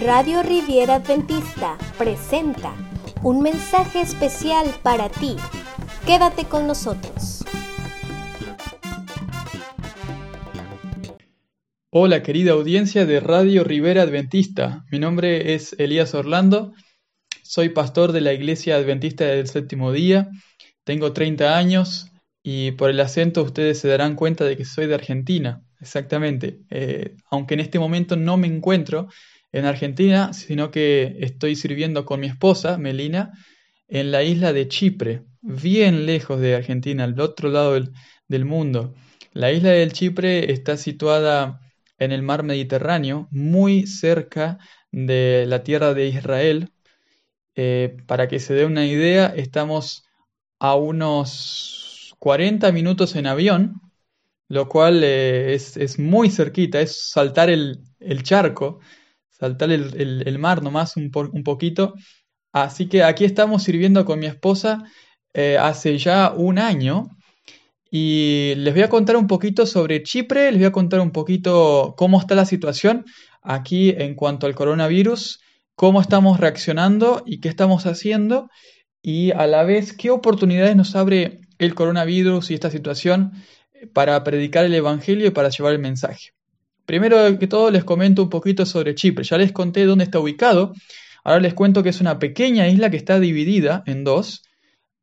Radio Riviera Adventista presenta un mensaje especial para ti. Quédate con nosotros. Hola querida audiencia de Radio Rivera Adventista. Mi nombre es Elías Orlando. Soy pastor de la Iglesia Adventista del Séptimo Día. Tengo 30 años y por el acento ustedes se darán cuenta de que soy de Argentina. Exactamente. Eh, aunque en este momento no me encuentro en Argentina, sino que estoy sirviendo con mi esposa, Melina, en la isla de Chipre, bien lejos de Argentina, al otro lado del, mundo. La isla del Chipre está situada en el mar Mediterráneo, muy cerca de la tierra de Israel. Eh, para que se dé una idea, estamos a unos 40 minutos en avión, lo cual eh, es, muy cerquita, es saltar el, el charco saltar el, mar nomás un, un, poquito. Así que aquí estamos sirviendo con mi esposa eh, hace ya un año y les voy a contar un poquito sobre Chipre, les voy a contar un poquito cómo está la situación aquí en cuanto al coronavirus, cómo estamos reaccionando y qué estamos haciendo y a la vez qué oportunidades nos abre el coronavirus y esta situación para predicar el Evangelio y para llevar el mensaje. Primero que todo les comento un poquito sobre Chipre. Ya les conté dónde está ubicado. Ahora les cuento que es una pequeña isla que está dividida en dos.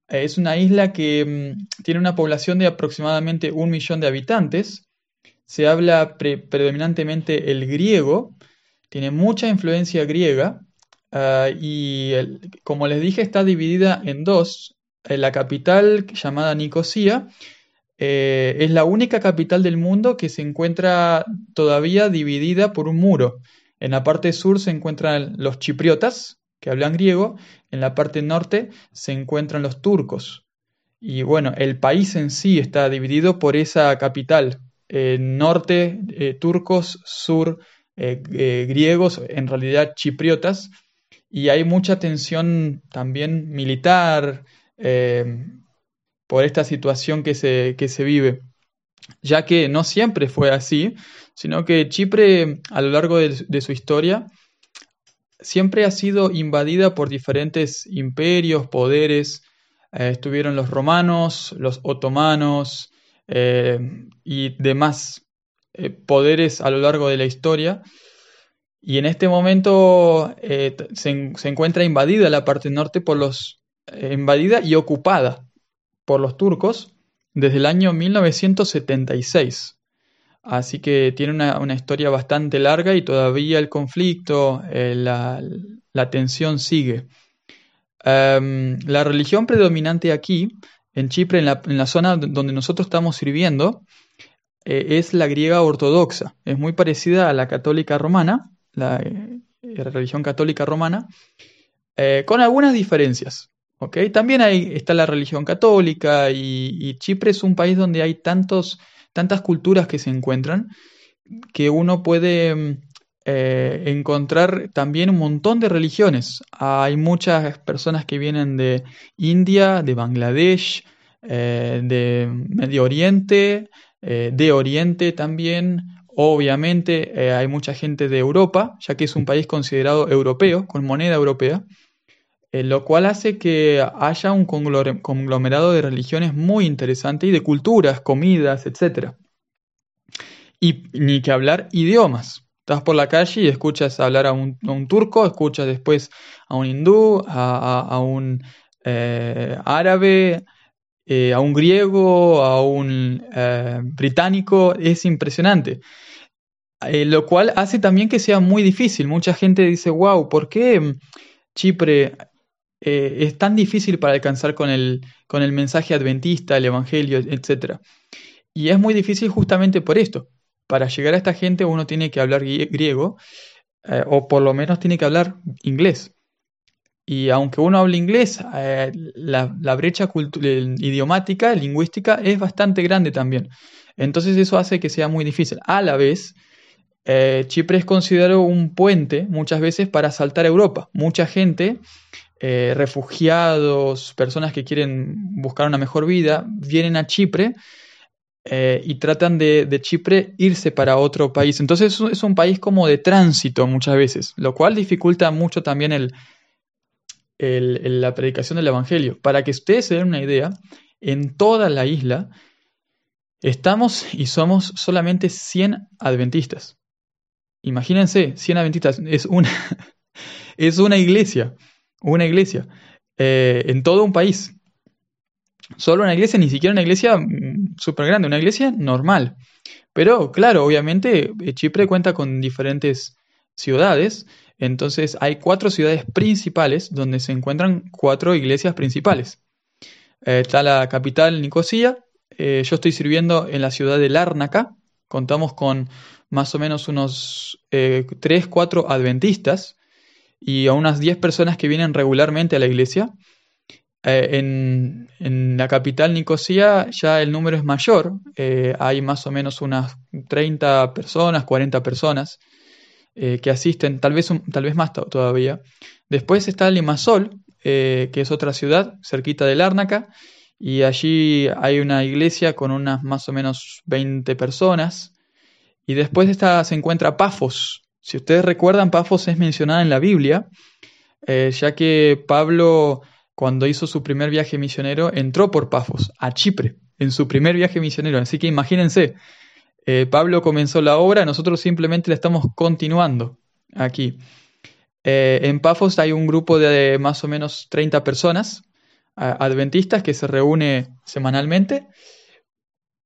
Eh, es una isla que mm, tiene una población de aproximadamente un millón de habitantes. Se habla predominantemente el griego. Tiene mucha influencia griega. Ah, y como les dije, está dividida en dos. la capital llamada Nicosia eh, es la única capital del mundo que se encuentra todavía dividida por un muro. En la parte sur se encuentran los chipriotas, que hablan griego, en la parte norte se encuentran los turcos. Y bueno, el país en sí está dividido por esa capital. norte, eh, turcos, sur, eh, griegos, en realidad chipriotas. Y hay mucha tensión también militar, por esta situación que se, que se vive, ya que no siempre fue así, sino que Chipre a lo largo de, su historia siempre ha sido invadida por diferentes imperios, poderes, eh, estuvieron los romanos, los otomanos eh, y demás eh, poderes a lo largo de la historia. Y en este momento se, se, encuentra invadida la parte norte por los invadida y ocupada por los turcos desde el año 1976. Así que tiene una, historia bastante larga y todavía el conflicto, eh, la, tensión sigue. Em, la religión predominante aquí, en Chipre, en la, zona donde nosotros estamos sirviendo, eh, es la griega ortodoxa. Es muy parecida a la católica romana, la eh, religión católica romana, con algunas diferencias. También hay, está la religión católica y, Chipre es un país donde hay tantos, tantas culturas que se encuentran que uno puede mm, eh, encontrar también un montón de religiones. Hay muchas personas que vienen de India, de Bangladesh, eh, de Medio Oriente, eh, de Oriente también. Obviamente hay mucha gente de Europa, ya que es un país considerado europeo, con moneda europea. Eh, lo cual hace que haya un conglomerado de religiones muy interesante y de culturas, comidas, etc. Y ni que hablar idiomas. Estás por la calle y escuchas hablar a un, turco, escuchas después a un hindú, a, un eh, árabe, eh, a un griego, a un británico. Es impresionante. lo cual hace también que sea muy difícil. Mucha gente dice, wow, ¿por qué Chipre eh, es tan difícil para alcanzar con el, mensaje adventista, el evangelio, etc. Y es muy difícil justamente por esto. Para llegar a esta gente uno tiene que hablar griego, eh, o por lo menos tiene que hablar inglés. Y aunque uno hable inglés, eh, la, la, brecha idiomática, lingüística, es bastante grande también. Entonces eso hace que sea muy difícil. A la vez, Chipre es considerado un puente muchas veces para saltar a Europa. Mucha gente eh, refugiados, personas que quieren buscar una mejor vida, vienen a Chipre eh, y tratan de, Chipre irse para otro país. Entonces es un país como de tránsito muchas veces, lo cual dificulta mucho también el, la predicación del Evangelio. Para que ustedes se den una idea, en toda la isla estamos y somos solamente 100 adventistas. Imagínense, 100 adventistas, es una, es una iglesia, una iglesia, eh, en todo un país. Solo una iglesia, ni siquiera una iglesia mm, súper grande, una iglesia normal. Pero claro, obviamente eh, Chipre cuenta con diferentes ciudades, entonces hay cuatro ciudades principales donde se encuentran cuatro iglesias principales. Eh, está la capital Nicosia, yo estoy sirviendo en la ciudad de Lárnaca, contamos con más o menos unos 3, 4 adventistas y a unas 10 personas que vienen regularmente a la iglesia. Eh, en, la capital Nicosia ya el número es mayor, eh, hay más o menos unas 30 personas, 40 personas eh, que asisten, tal vez, tal vez más todavía. Después está Limasol, que es otra ciudad cerquita de Lárnaca, y allí hay una iglesia con unas más o menos 20 personas. Y después está, se encuentra Pafos. Si ustedes recuerdan, Pafos es mencionada en la Biblia, ya que Pablo cuando hizo su primer viaje misionero, entró por Pafos, a Chipre, en su primer viaje misionero. Así que imagínense, eh, Pablo comenzó la obra, nosotros simplemente la estamos continuando aquí. Eh, en Pafos hay un grupo de más o menos 30 personas adventistas que se reúne semanalmente.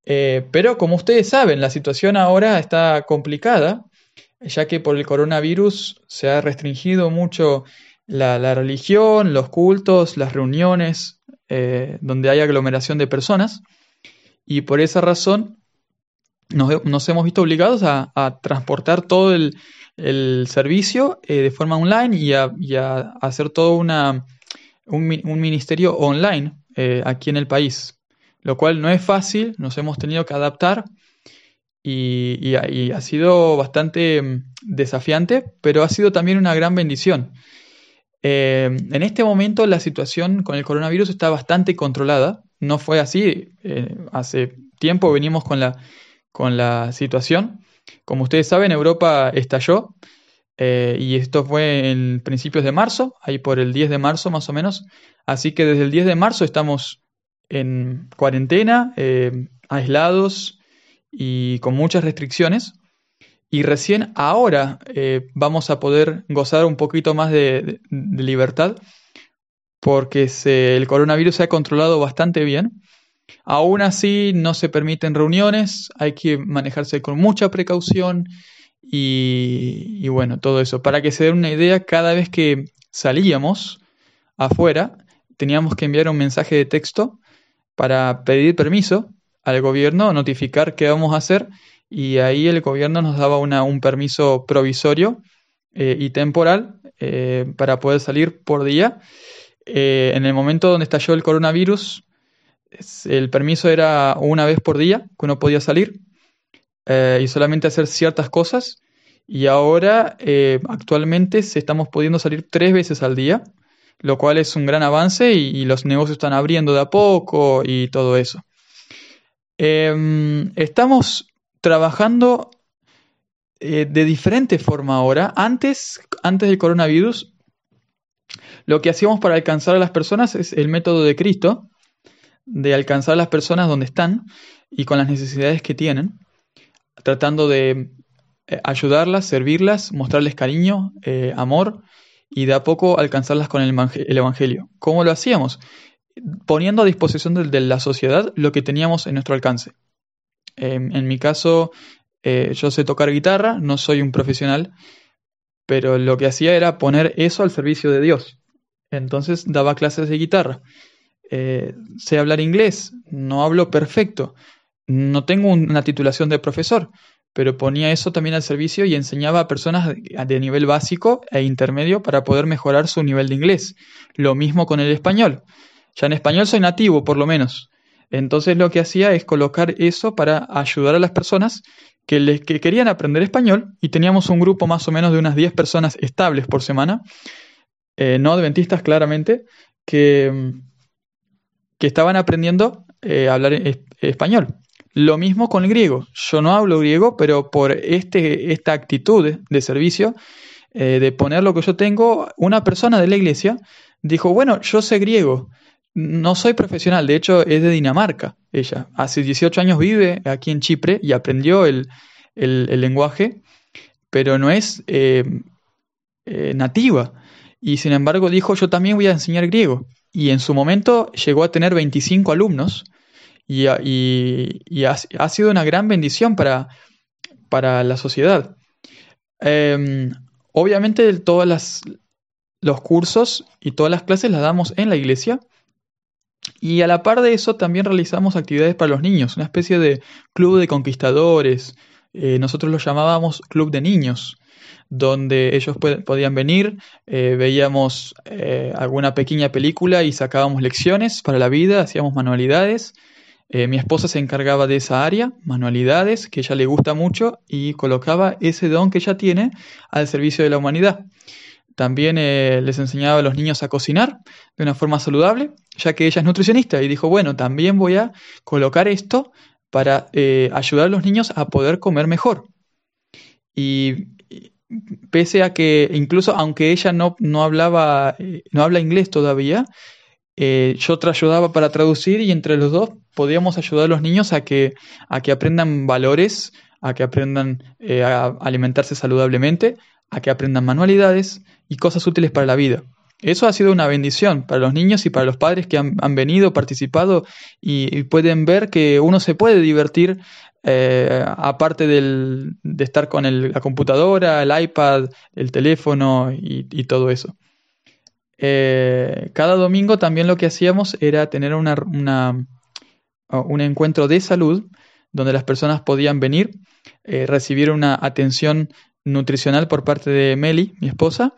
Eh, pero como ustedes saben, la situación ahora está complicada, ya que por el coronavirus se ha restringido mucho la, religión, los cultos, las reuniones, eh, donde hay aglomeración de personas. Y por esa razón nos, hemos visto obligados a, transportar todo el, servicio eh, de forma online y a, hacer todo un, ministerio online eh, aquí en el país, lo cual no es fácil, nos hemos tenido que adaptar y, ha sido bastante mm, desafiante, pero ha sido también una gran bendición. Eh, en este momento la situación con el coronavirus está bastante controlada. No fue así. Eh, hace tiempo venimos con la, con la situación. Como ustedes saben, Europa estalló eh, y esto fue en principios de marzo, ahí por el 10 de marzo más o menos. Así que desde el 10 de marzo estamos en cuarentena, aislados y con muchas restricciones. Y recién ahora eh, vamos a poder gozar un poquito más de, libertad porque el coronavirus se ha controlado bastante bien. Aún así no se permiten reuniones, hay que manejarse con mucha precaución y, bueno, todo eso. Para que se den una idea, cada vez que salíamos afuera teníamos que enviar un mensaje de texto para pedir permiso al gobierno, notificar qué vamos a hacer y ahí el gobierno nos daba un permiso provisorio eh, y temporal eh, para poder salir por día. Eh, en el momento donde estalló el coronavirus, el permiso era una vez por día que uno podía salir y solamente hacer ciertas cosas. Y ahora, actualmente, estamos pudiendo salir tres veces al día, lo cual es un gran avance y, y los negocios están abriendo de a poco y todo eso. Em, estamos trabajando eh, de diferente forma ahora. Antes, antes del coronavirus, lo que hacíamos para alcanzar a las personas es el método de Cristo, de alcanzar a las personas donde están y con las necesidades que tienen, tratando de eh, ayudarlas, servirlas, mostrarles cariño, eh, amor y de a poco alcanzarlas con el, Evangelio. ¿Cómo lo hacíamos? Poniendo a disposición de la sociedad lo que teníamos en nuestro alcance. Em, en mi caso, eh, yo sé tocar guitarra, no soy un profesional, pero lo que hacía era poner eso al servicio de Dios. Entonces daba clases de guitarra. Eh, sé hablar inglés, no hablo perfecto, no tengo una titulación de profesor, pero ponía eso también al servicio y enseñaba a personas de nivel básico e intermedio para poder mejorar su nivel de inglés. Lo mismo con el español. Ya en español soy nativo, por lo menos. Entonces lo que hacía es colocar eso para ayudar a las personas que, les, querían aprender español y teníamos un grupo más o menos de unas 10 personas estables por semana, eh, no adventistas claramente, que, que estaban aprendiendo eh, a hablar español. Lo mismo con el griego. Yo no hablo griego, pero por este, esta actitud de servicio, eh, de poner lo que yo tengo, una persona de la iglesia dijo, bueno, yo sé griego, no soy profesional, de hecho es de Dinamarca, ella. Hace 18 años vive aquí en Chipre y aprendió el, lenguaje, pero no es eh, eh, nativa. Y sin embargo dijo, yo también voy a enseñar griego. Y en su momento llegó a tener 25 alumnos y, ha, sido una gran bendición para, para la sociedad. Em, obviamente todos los cursos y todas las clases las damos en la iglesia. Y a la par de eso también realizamos actividades para los niños, una especie de club de conquistadores. Eh, nosotros lo llamábamos club de niños donde ellos podían venir, eh, veíamos eh, alguna pequeña película y sacábamos lecciones para la vida, hacíamos manualidades. Mi esposa se encargaba de esa área, manualidades, que ella le gusta mucho, y colocaba ese don que ella tiene al servicio de la humanidad. También les enseñaba a los niños a cocinar de una forma saludable, ya que ella es nutricionista y dijo, bueno, también voy a colocar esto para ayudar a los niños a poder comer mejor. Y pese a que incluso aunque ella no, no hablaba, eh, no habla inglés todavía, eh, yo te ayudaba para traducir y entre los dos podíamos ayudar a los niños a que, a que aprendan valores, a que aprendan eh, a alimentarse saludablemente, a que aprendan manualidades y cosas útiles para la vida. Eso ha sido una bendición para los niños y para los padres que han, venido, participado y, pueden ver que uno se puede divertir eh, aparte de estar con la computadora, el iPad, el teléfono y, todo eso. Eh, cada domingo también lo que hacíamos era tener un encuentro de salud donde las personas podían venir, eh, recibir una atención nutricional por parte de Meli, mi esposa,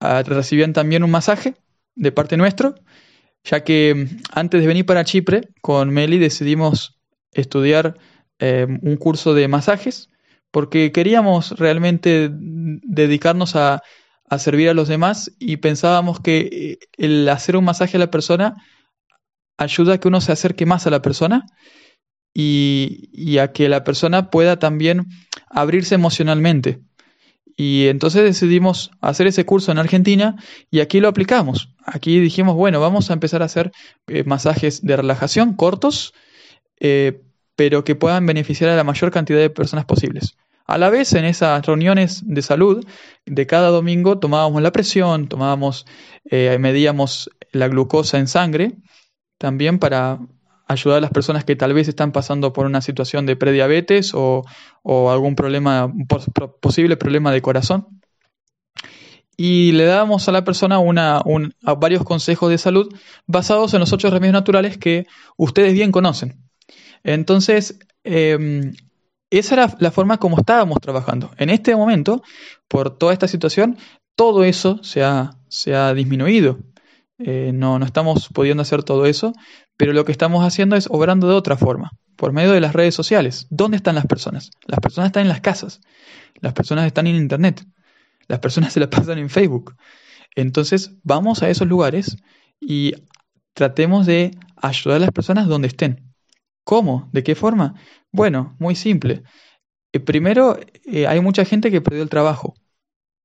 ah, recibían también un masaje de parte nuestro, ya que mm, antes de venir para Chipre, con Meli decidimos estudiar eh, un curso de masajes porque queríamos realmente dedicarnos a, servir a los demás y pensábamos que eh, el hacer un masaje a la persona ayuda a que uno se acerque más a la persona y, a que la persona pueda también abrirse emocionalmente. Y entonces decidimos hacer ese curso en Argentina y aquí lo aplicamos. Aquí dijimos, bueno, vamos a empezar a hacer eh, masajes de relajación cortos, pero que puedan beneficiar a la mayor cantidad de personas posibles. A la vez, en esas reuniones de salud de cada domingo tomábamos la presión, tomábamos, eh, medíamos la glucosa en sangre, también para ayudar a las personas que tal vez están pasando por una situación de prediabetes o, algún problema, posible problema de corazón. Y le dábamos a la persona una, varios consejos de salud basados en los ocho remedios naturales que ustedes bien conocen. Entonces, em, esa era la forma como estábamos trabajando. En este momento, por toda esta situación, todo eso se ha, se ha disminuido. Eh, no, no estamos pudiendo hacer todo eso, pero lo que estamos haciendo es obrando de otra forma, por medio de las redes sociales. ¿Dónde están las personas? Las personas están en las casas, las personas están en Internet, las personas se la pasan en Facebook. Entonces, vamos a esos lugares y tratemos de ayudar a las personas donde estén. ¿Cómo? ¿De qué forma? Bueno, muy simple. Eh, primero, eh, hay mucha gente que perdió el trabajo.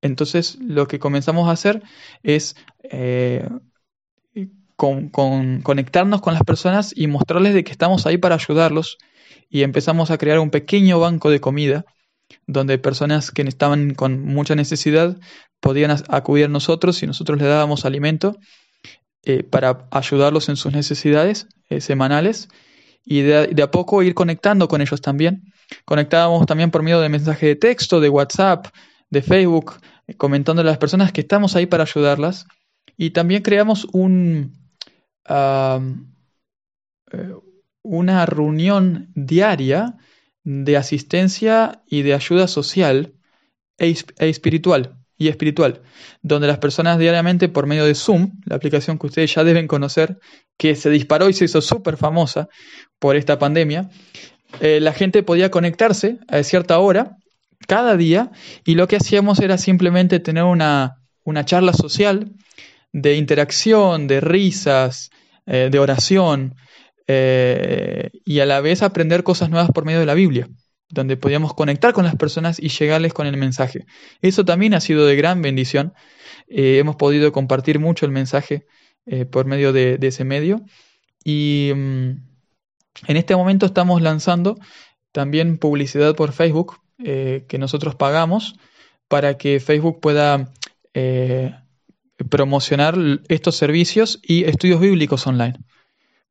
Entonces, lo que comenzamos a hacer es conectarnos con las personas y mostrarles de que estamos ahí para ayudarlos. Y empezamos a crear un pequeño banco de comida donde personas que estaban con mucha necesidad podían acudir a nosotros y nosotros les dábamos alimento para ayudarlos en sus necesidades semanales y de, a poco ir conectando con ellos también. Conectábamos también por medio de mensaje de texto, de WhatsApp, de Facebook, eh, comentando a las personas que estamos ahí para ayudarlas. Y también creamos un, eh, una reunión diaria de asistencia y de ayuda social e, e espiritual y espiritual, donde las personas diariamente por medio de Zoom, la aplicación que ustedes ya deben conocer, que se disparó y se hizo súper famosa por esta pandemia, eh, la gente podía conectarse a cierta hora cada día y lo que hacíamos era simplemente tener una, una charla social de interacción, de risas, eh, de oración, eh, y a la vez aprender cosas nuevas por medio de la Biblia, donde podíamos conectar con las personas y llegarles con el mensaje. Eso también ha sido de gran bendición. Eh, hemos podido compartir mucho el mensaje por medio de, ese medio. Y mm, en este momento estamos lanzando también publicidad por Facebook que nosotros pagamos para que Facebook pueda promocionar estos servicios y estudios bíblicos online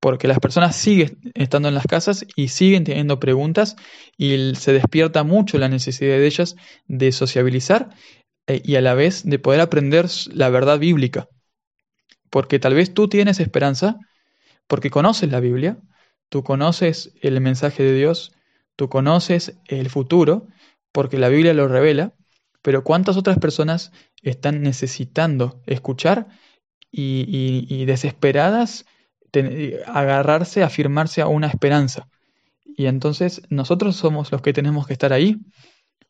porque las personas siguen estando en las casas y siguen teniendo preguntas y se despierta mucho la necesidad de ellas de sociabilizar eh, y a la vez de poder aprender la verdad bíblica. Porque tal vez tú tienes esperanza porque conoces la Biblia, tú conoces el mensaje de Dios, tú conoces el futuro, porque la Biblia lo revela, pero ¿cuántas otras personas están necesitando escuchar y, desesperadas? agarrarse, afirmarse a una esperanza. Y entonces nosotros somos los que tenemos que estar ahí,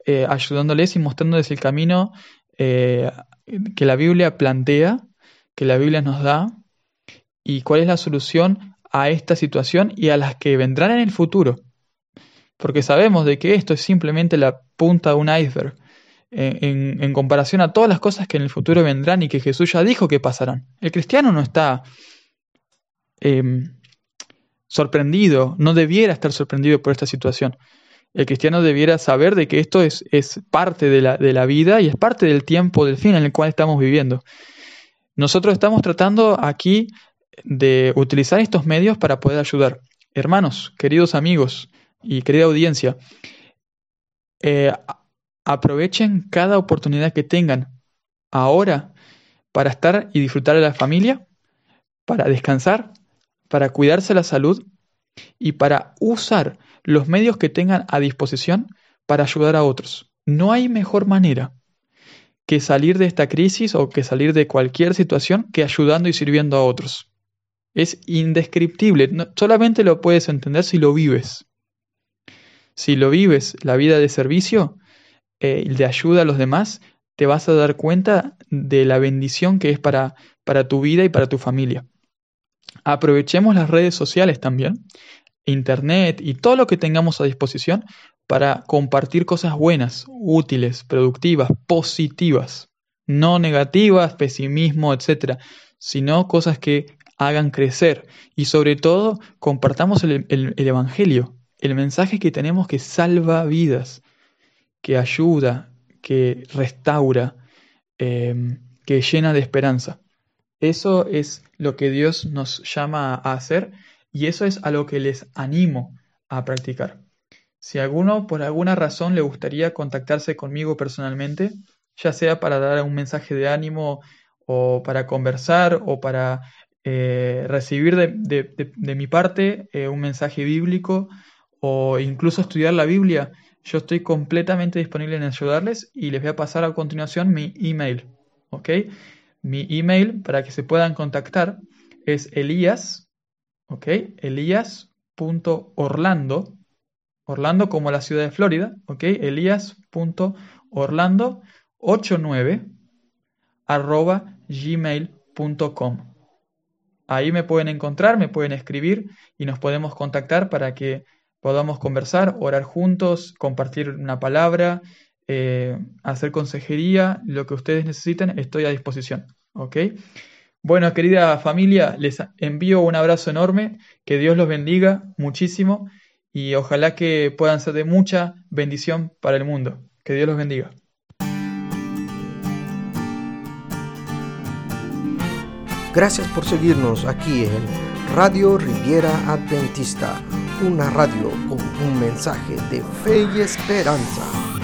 eh, ayudándoles y mostrándoles el camino eh, que la Biblia plantea, que la Biblia nos da, y cuál es la solución a esta situación y a las que vendrán en el futuro. Porque sabemos de que esto es simplemente la punta de un iceberg en, comparación a todas las cosas que en el futuro vendrán y que Jesús ya dijo que pasarán. El cristiano no está Em, sorprendido, no debiera estar sorprendido por esta situación. El cristiano debiera saber de que esto es, es parte de la, de la, vida y es parte del tiempo, del fin en el cual estamos viviendo. Nosotros estamos tratando aquí de utilizar estos medios para poder ayudar. Hermanos, queridos amigos y querida audiencia, eh, aprovechen cada oportunidad que tengan ahora para estar y disfrutar de la familia, para descansar para cuidarse la salud y para usar los medios que tengan a disposición para ayudar a otros. No hay mejor manera que salir de esta crisis o que salir de cualquier situación que ayudando y sirviendo a otros. Es indescriptible, solamente lo puedes entender si lo vives. Si lo vives, la vida de servicio, eh, de ayuda a los demás, te vas a dar cuenta de la bendición que es para, para tu vida y para tu familia. Aprovechemos las redes sociales también, Internet y todo lo que tengamos a disposición para compartir cosas buenas, útiles, productivas, positivas, no negativas, pesimismo, etc., sino cosas que hagan crecer y sobre todo compartamos el, Evangelio, el mensaje que tenemos que salva vidas, que ayuda, que restaura, eh, que llena de esperanza. Eso es lo que Dios nos llama a hacer y eso es a lo que les animo a practicar. Si alguno por alguna razón le gustaría contactarse conmigo personalmente, ya sea para dar un mensaje de ánimo o para conversar o para eh, recibir de, mi parte eh, un mensaje bíblico o incluso estudiar la Biblia, yo estoy completamente disponible en ayudarles y les voy a pasar a continuación mi email. ¿ok? Mi email para que se puedan contactar es elías, ¿ok? Elías.orlando, Orlando como la ciudad de Florida, ¿ok? Elías.orlando89 arroba gmail.com. Ahí me pueden encontrar, me pueden escribir y nos podemos contactar para que podamos conversar, orar juntos, compartir una palabra, eh, hacer consejería, lo que ustedes necesiten, estoy a disposición. ¿Ok? Bueno, querida familia, les envío un abrazo enorme, que Dios los bendiga muchísimo y ojalá que puedan ser de mucha bendición para el mundo. Que Dios los bendiga. Gracias por seguirnos aquí en Radio Riviera Adventista, una radio con un mensaje de fe y esperanza.